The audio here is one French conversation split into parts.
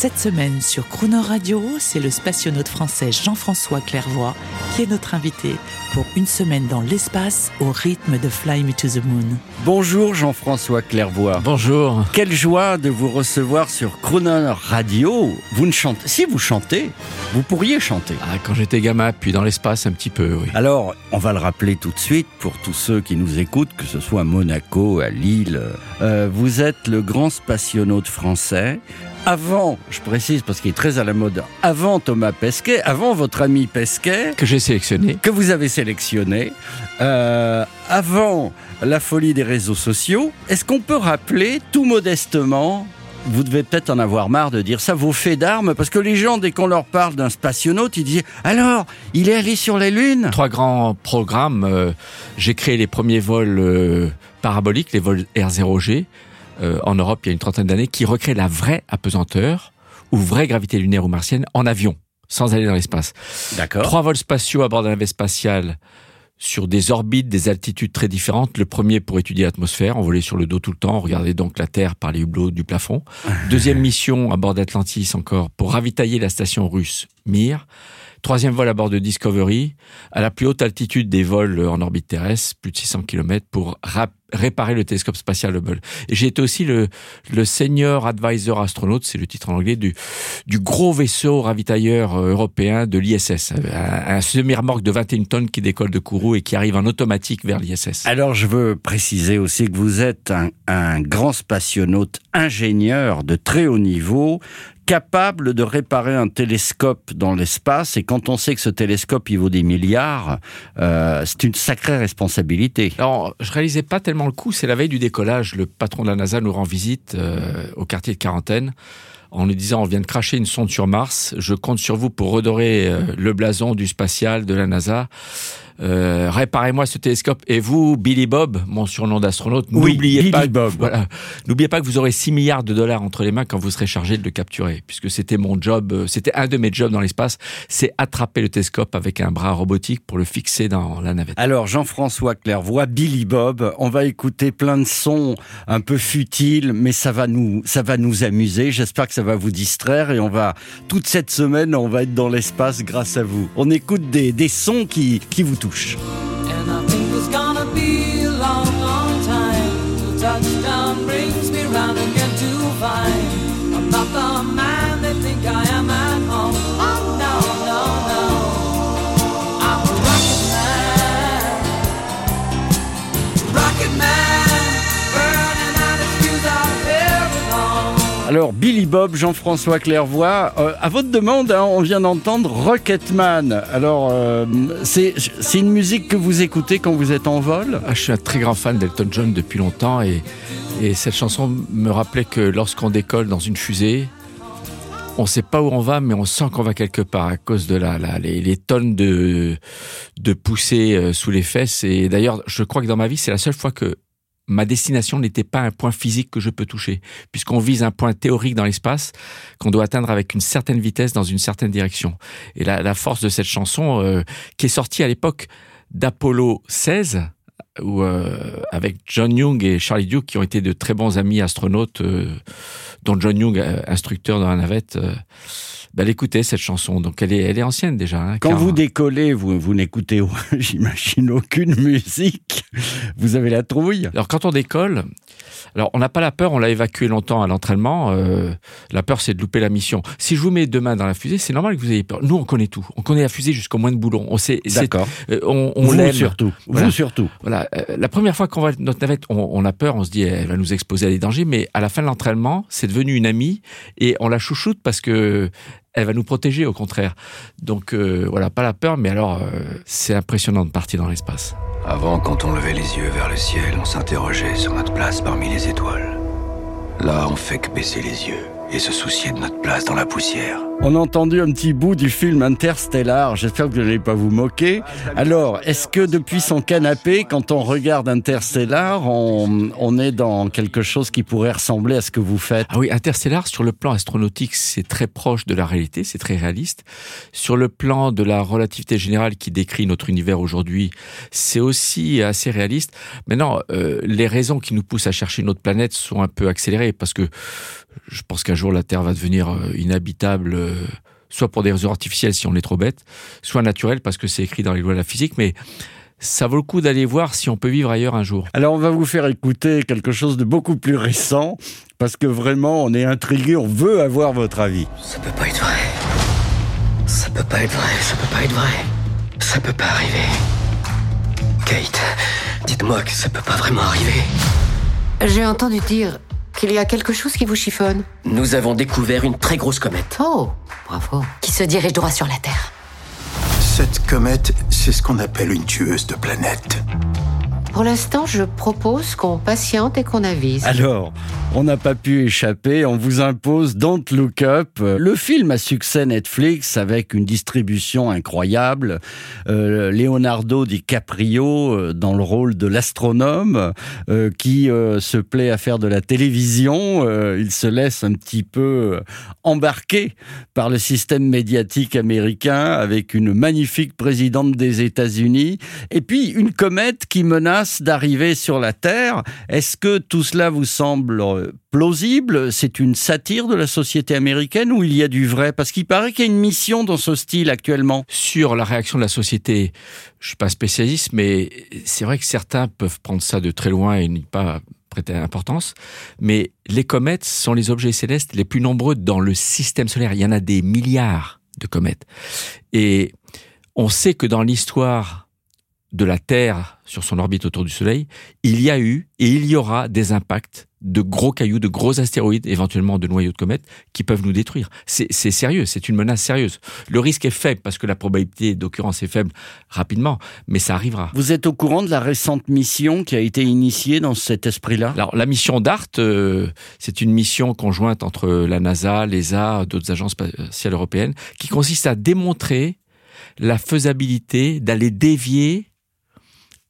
Cette semaine sur Crooner Radio, c'est le spationaute français Jean-François Clairvoy qui est notre invité pour une semaine dans l'espace au rythme de Fly Me to the Moon. Bonjour Jean-François Clairvoy. Bonjour. Quelle joie de vous recevoir sur Crooner Radio. Vous ne chantez, si vous chantez, vous pourriez chanter. Ah, quand j'étais gamin, puis dans l'espace un petit peu, oui. Alors, on va le rappeler tout de suite pour tous ceux qui nous écoutent, que ce soit à Monaco, à Lille. Euh, vous êtes le grand spationaute français. Avant, je précise parce qu'il est très à la mode, avant Thomas Pesquet, avant votre ami Pesquet, Que j'ai sélectionné. que vous avez sélectionné, euh, avant la folie des réseaux sociaux, est-ce qu'on peut rappeler tout modestement vous devez peut-être en avoir marre de dire ça, vos faits d'armes, parce que les gens, dès qu'on leur parle d'un spationaute, ils disent Alors, il est allé sur la Lune? Trois grands programmes. euh, j'ai créé les premiers vols euh, paraboliques, les vols R0G, euh, en Europe il y a une trentaine d'années, qui recréent la vraie apesanteur ou vraie gravité lunaire ou martienne en avion, sans aller dans l'espace. D'accord. Trois vols spatiaux à bord d'un navette spatial sur des orbites, des altitudes très différentes. Le premier pour étudier l'atmosphère, on volait sur le dos tout le temps, on regardait donc la Terre par les hublots du plafond. Deuxième mission à bord d'Atlantis encore pour ravitailler la station russe Mir. Troisième vol à bord de Discovery, à la plus haute altitude des vols en orbite terrestre, plus de 600 km, pour réparer le télescope spatial Hubble. J'ai été aussi le, le senior advisor astronaute, c'est le titre en anglais, du, gros vaisseau ravitailleur euh, européen de l'ISS. Un, un semi-remorque de 21 tonnes qui décolle de Kourou et qui arrive en automatique vers l'ISS. Alors, je veux préciser aussi que vous êtes un, un grand spationaute ingénieur de très haut niveau, capable de réparer un télescope dans l'espace. Et quand on sait que ce télescope, il vaut des milliards, euh, c'est une sacrée responsabilité. Alors, je réalisais pas tellement le coup. C'est la veille du décollage. Le patron de la NASA nous rend visite euh, au quartier de quarantaine en nous disant on vient de cracher une sonde sur Mars. Je compte sur vous pour redorer euh, le blason du spatial de la NASA. Euh, réparez-moi ce télescope. Et vous, Billy Bob, mon surnom d'astronaute, Oui, n'oubliez pas, Bob. voilà, n'oubliez pas que vous aurez 6 milliards de dollars entre les mains quand vous serez chargé de le capturer, puisque c'était mon job, euh, c'était un de mes jobs dans l'espace, c'est attraper le télescope avec un bras robotique pour le fixer dans la navette. Alors, Jean-François Clairvoy, Billy Bob, on va écouter plein de sons un peu futiles, mais ça va nous, ça va nous amuser. J'espère que ça va vous distraire et on va, toute cette semaine, on va être dans l'espace grâce à vous. On écoute des, des sons qui, qui vous touchent. And I Alors, Billy Bob, Jean-François Clairvoy, euh, à votre demande, hein, on vient d'entendre Rocketman. Alors, euh, c'est une musique que vous écoutez quand vous êtes en vol? Ah, je suis un très grand fan d'Elton John depuis longtemps et, et cette chanson me rappelait que lorsqu'on décolle dans une fusée, on ne sait pas où on va, mais on sent qu'on va quelque part à cause de la, la- les, les tonnes de, de poussées euh, sous les fesses. Et d'ailleurs, je crois que dans ma vie, c'est la seule fois que ma destination n'était pas un point physique que je peux toucher, puisqu'on vise un point théorique dans l'espace qu'on doit atteindre avec une certaine vitesse dans une certaine direction. Et la, force de cette chanson, euh, qui est sortie à l'époque d'Apollo 16, où, euh, avec John Young et Charlie Duke, qui ont été de très bons amis astronautes, euh, dont John Young, euh, instructeur dans la navette, euh, bah, elle écoutait cette chanson. Donc elle est, elle est ancienne déjà. hein, Quand car- vous décollez, vous, vous n'écoutez, j'imagine, aucune musique. Vous avez la trouille. Alors quand on décolle, alors on n'a pas la peur, on l'a évacué longtemps à l'entraînement. euh, la peur, c'est de louper la mission. Si je vous mets deux mains dans la fusée, c'est normal que vous ayez peur. Nous, on connaît tout. On connaît la fusée jusqu'au moins de boulon. On sait, D'accord. euh, on, on l'aime. surtout. Voilà. Vous surtout. Voilà, euh, la première fois qu'on voit notre navette, on, on a peur, on se dit elle va nous exposer à des dangers, mais à la fin de l'entraînement, c'est devenu une amie et on la chouchoute parce que elle va nous protéger au contraire. Donc euh, voilà, pas la peur, mais alors euh, c'est impressionnant de partir dans l'espace. Avant, quand on levait les yeux vers le ciel, on s'interrogeait sur notre place parmi les étoiles. Là, on fait que baisser les yeux et se soucier de notre place dans la poussière. On a entendu un petit bout du film Interstellar. J'espère que vous n'allez pas vous moquer. Alors, est-ce que depuis son canapé, quand on regarde Interstellar, on, on est dans quelque chose qui pourrait ressembler à ce que vous faites? Ah oui, Interstellar, sur le plan astronautique, c'est très proche de la réalité, c'est très réaliste. Sur le plan de la relativité générale qui décrit notre univers aujourd'hui, c'est aussi assez réaliste. Maintenant, euh, les raisons qui nous poussent à chercher une autre planète sont un peu accélérées parce que je pense qu'un jour la Terre va devenir euh, inhabitable, euh, soit pour des raisons artificielles si on est trop bête, soit naturelles parce que c'est écrit dans les lois de la physique, mais ça vaut le coup d'aller voir si on peut vivre ailleurs un jour. Alors, on va vous faire écouter quelque chose de beaucoup plus récent, parce que vraiment, on est intrigué, on veut avoir votre avis. Ça peut pas être vrai. Ça peut pas être vrai, ça peut pas être vrai. Ça peut pas arriver. Kate, dites-moi que ça peut pas vraiment arriver. J'ai entendu dire qu'il y a quelque chose qui vous chiffonne. Nous avons découvert une très grosse comète. Oh, bravo. Qui se dirige droit sur la Terre. Cette comète, c'est ce qu'on appelle une tueuse de planètes. Pour l'instant, je propose qu'on patiente et qu'on avise. Alors, on n'a pas pu échapper, on vous impose Don't Look Up, le film à succès Netflix avec une distribution incroyable, euh, Leonardo DiCaprio euh, dans le rôle de l'astronome euh, qui euh, se plaît à faire de la télévision, il se laisse un petit peu embarquer par le système médiatique américain avec une magnifique présidente des États-Unis. Et puis une comète qui menace d'arriver sur la Terre. Est-ce que tout cela vous semble euh, plausible? C'est une satire de la société américaine ou il y a du vrai? Parce qu'il paraît qu'il y a une mission dans ce style actuellement. Sur la réaction de la société, je suis pas spécialiste, mais c'est vrai que certains peuvent prendre ça de très loin et n'y pas prêter importance. Mais les comètes sont les objets célestes les plus nombreux dans le système solaire. Il y en a des milliards de comètes. Et on sait que dans l'histoire de la Terre sur son orbite autour du Soleil, il y a eu et il y aura des impacts de gros cailloux, de gros astéroïdes, éventuellement de noyaux de comètes, qui peuvent nous détruire. C'est sérieux, c'est une menace sérieuse. Le risque est faible parce que la probabilité d'occurrence est faible rapidement, mais ça arrivera. Vous êtes au courant de la récente mission qui a été initiée dans cet esprit-là? Alors la mission DART, euh, c'est une mission conjointe entre la NASA, l'ESA, d'autres agences spatiales européennes, qui consiste à démontrer la faisabilité d'aller dévier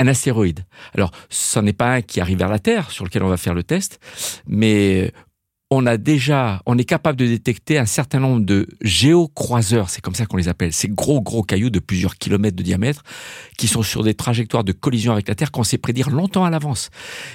un astéroïde. Alors, ce n'est pas un qui arrive vers la Terre, sur lequel on va faire le test, mais on a déjà, on est capable de détecter un certain nombre de géocroiseurs, c'est comme ça qu'on les appelle, ces gros gros cailloux de plusieurs kilomètres de diamètre, qui sont sur des trajectoires de collision avec la Terre qu'on sait prédire longtemps à l'avance.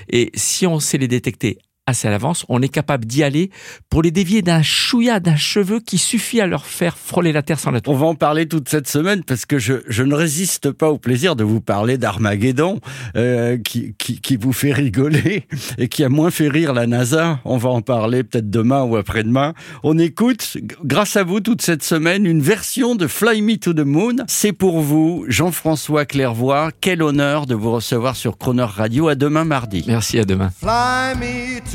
Et si on sait les détecter assez à l'avance, on est capable d'y aller pour les dévier d'un chouïa, d'un cheveu qui suffit à leur faire frôler la terre sans la On va en parler toute cette semaine parce que je, je ne résiste pas au plaisir de vous parler d'Armageddon euh, qui, qui, qui vous fait rigoler et qui a moins fait rire la NASA. On va en parler peut-être demain ou après-demain. On écoute, grâce à vous, toute cette semaine, une version de Fly Me to the Moon. C'est pour vous, Jean-François Clairvoy. Quel honneur de vous recevoir sur Croner Radio. À demain mardi. Merci, à demain. Fly me to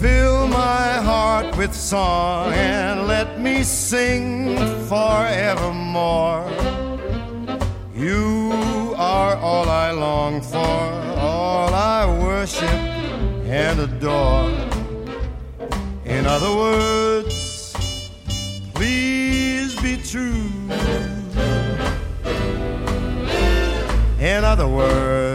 Fill my heart with song and let me sing forevermore. You are all I long for, all I worship and adore. In other words, please be true. In other words,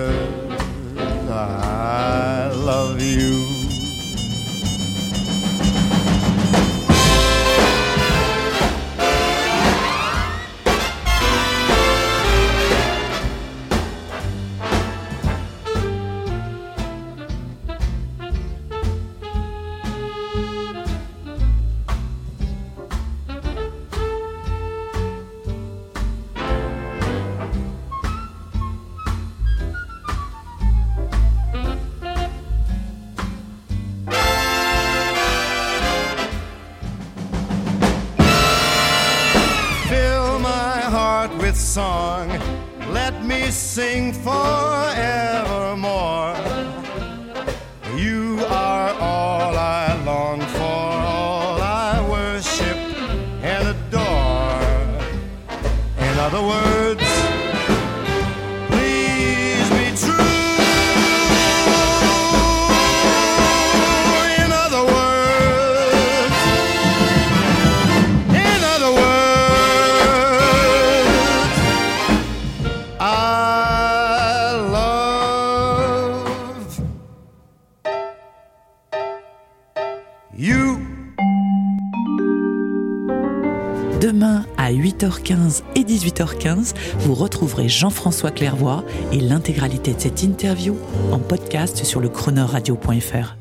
song. Let me sing forevermore. You are all I long Demain à 8h15 et 18h15, vous retrouverez Jean-François Clairvoy et l'intégralité de cette interview en podcast sur le chroneurradio.fr.